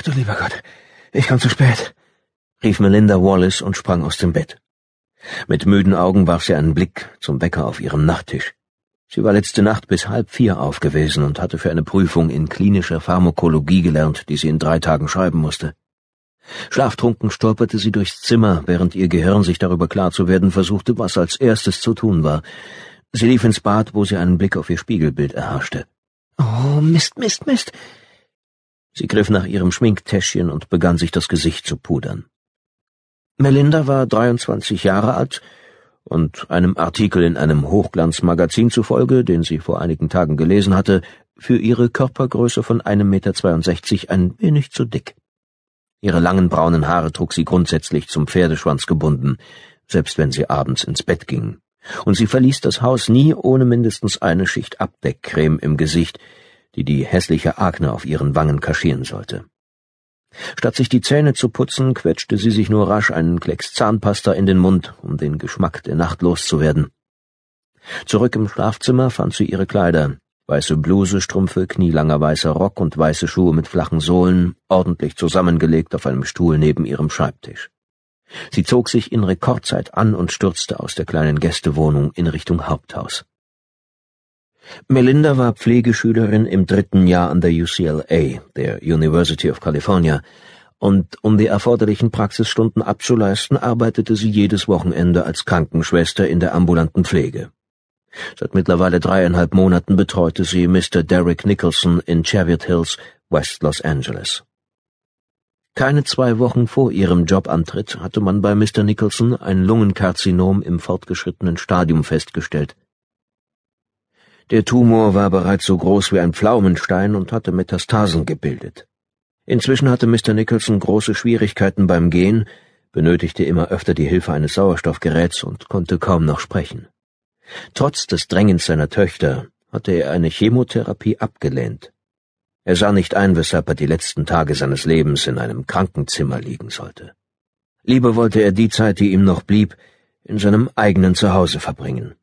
Ach du lieber Gott, ich komm zu spät, rief Melinda Wallace und sprang aus dem Bett. Mit müden Augen warf sie einen Blick zum Wecker auf ihrem Nachttisch. Sie war letzte Nacht bis halb vier aufgewesen und hatte für eine Prüfung in klinischer Pharmakologie gelernt, die sie in drei Tagen schreiben musste. Schlaftrunken stolperte sie durchs Zimmer, während ihr Gehirn sich darüber klar zu werden versuchte, was als erstes zu tun war. Sie lief ins Bad, wo sie einen Blick auf ihr Spiegelbild erhaschte. Oh, Mist, Mist, Mist. Sie griff nach ihrem Schminktäschchen und begann sich das Gesicht zu pudern. Melinda war 23 Jahre alt und einem Artikel in einem Hochglanzmagazin zufolge, den sie vor einigen Tagen gelesen hatte, für ihre Körpergröße von einem Meter ein wenig zu dick. Ihre langen braunen Haare trug sie grundsätzlich zum Pferdeschwanz gebunden, selbst wenn sie abends ins Bett ging. Und sie verließ das Haus nie ohne mindestens eine Schicht Abdeckcreme im Gesicht, die die hässliche Akne auf ihren Wangen kaschieren sollte. Statt sich die Zähne zu putzen, quetschte sie sich nur rasch einen Klecks Zahnpasta in den Mund, um den Geschmack der Nacht loszuwerden. Zurück im Schlafzimmer fand sie ihre Kleider, weiße Bluse, Strümpfe, knielanger weißer Rock und weiße Schuhe mit flachen Sohlen, ordentlich zusammengelegt auf einem Stuhl neben ihrem Schreibtisch. Sie zog sich in Rekordzeit an und stürzte aus der kleinen Gästewohnung in Richtung Haupthaus. Melinda war Pflegeschülerin im dritten Jahr an der UCLA, der University of California, und um die erforderlichen Praxisstunden abzuleisten, arbeitete sie jedes Wochenende als Krankenschwester in der ambulanten Pflege. Seit mittlerweile dreieinhalb Monaten betreute sie Mr. Derek Nicholson in Cheviot Hills, West Los Angeles. Keine zwei Wochen vor ihrem Jobantritt hatte man bei Mr. Nicholson ein Lungenkarzinom im fortgeschrittenen Stadium festgestellt. Der Tumor war bereits so groß wie ein Pflaumenstein und hatte Metastasen gebildet. Inzwischen hatte Mr. Nicholson große Schwierigkeiten beim Gehen, benötigte immer öfter die Hilfe eines Sauerstoffgeräts und konnte kaum noch sprechen. Trotz des Drängens seiner Töchter hatte er eine Chemotherapie abgelehnt. Er sah nicht ein, weshalb er die letzten Tage seines Lebens in einem Krankenzimmer liegen sollte. Lieber wollte er die Zeit, die ihm noch blieb, in seinem eigenen Zuhause verbringen.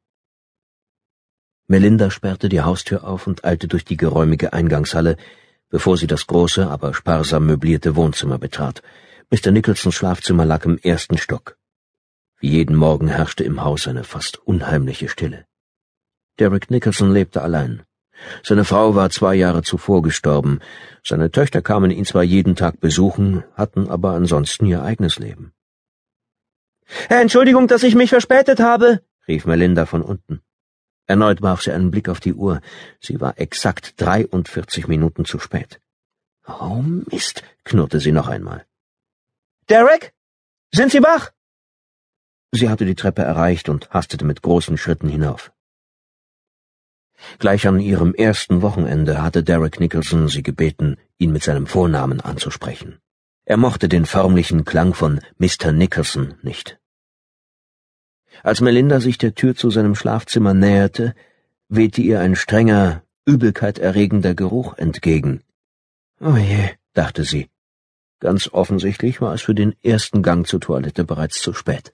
Melinda sperrte die Haustür auf und eilte durch die geräumige Eingangshalle, bevor sie das große, aber sparsam möblierte Wohnzimmer betrat. Mr. Nicholsons Schlafzimmer lag im ersten Stock. Wie jeden Morgen herrschte im Haus eine fast unheimliche Stille. Derek Nicholson lebte allein. Seine Frau war zwei Jahre zuvor gestorben, seine Töchter kamen ihn zwar jeden Tag besuchen, hatten aber ansonsten ihr eigenes Leben. Entschuldigung, dass ich mich verspätet habe, rief Melinda von unten. Erneut warf sie einen Blick auf die Uhr. Sie war exakt 43 Minuten zu spät. Oh Mist, knurrte sie noch einmal. Derek? Sind Sie wach? Sie hatte die Treppe erreicht und hastete mit großen Schritten hinauf. Gleich an ihrem ersten Wochenende hatte Derek Nicholson sie gebeten, ihn mit seinem Vornamen anzusprechen. Er mochte den förmlichen Klang von Mr. Nicholson nicht. Als Melinda sich der Tür zu seinem Schlafzimmer näherte, wehte ihr ein strenger, Übelkeit erregender Geruch entgegen. Oh je, dachte sie. Ganz offensichtlich war es für den ersten Gang zur Toilette bereits zu spät.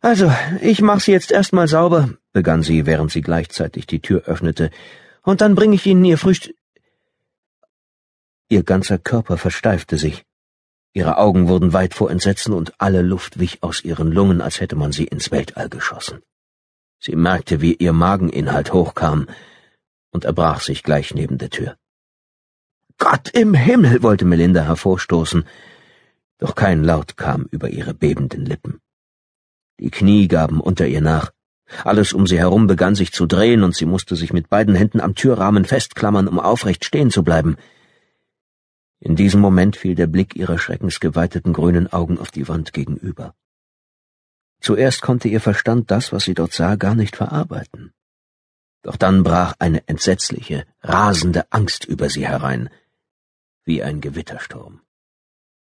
Also, ich mach sie jetzt erstmal sauber, begann sie, während sie gleichzeitig die Tür öffnete, und dann bringe ich Ihnen Ihr Frühstück. Ihr ganzer Körper versteifte sich. Ihre Augen wurden weit vor Entsetzen und alle Luft wich aus ihren Lungen, als hätte man sie ins Weltall geschossen. Sie merkte, wie ihr Mageninhalt hochkam und erbrach sich gleich neben der Tür. Gott im Himmel, wollte Melinda hervorstoßen, doch kein Laut kam über ihre bebenden Lippen. Die Knie gaben unter ihr nach. Alles um sie herum begann sich zu drehen, und sie musste sich mit beiden Händen am Türrahmen festklammern, um aufrecht stehen zu bleiben. In diesem Moment fiel der Blick ihrer schreckensgeweiteten grünen Augen auf die Wand gegenüber. Zuerst konnte ihr Verstand das, was sie dort sah, gar nicht verarbeiten. Doch dann brach eine entsetzliche, rasende Angst über sie herein, wie ein Gewittersturm.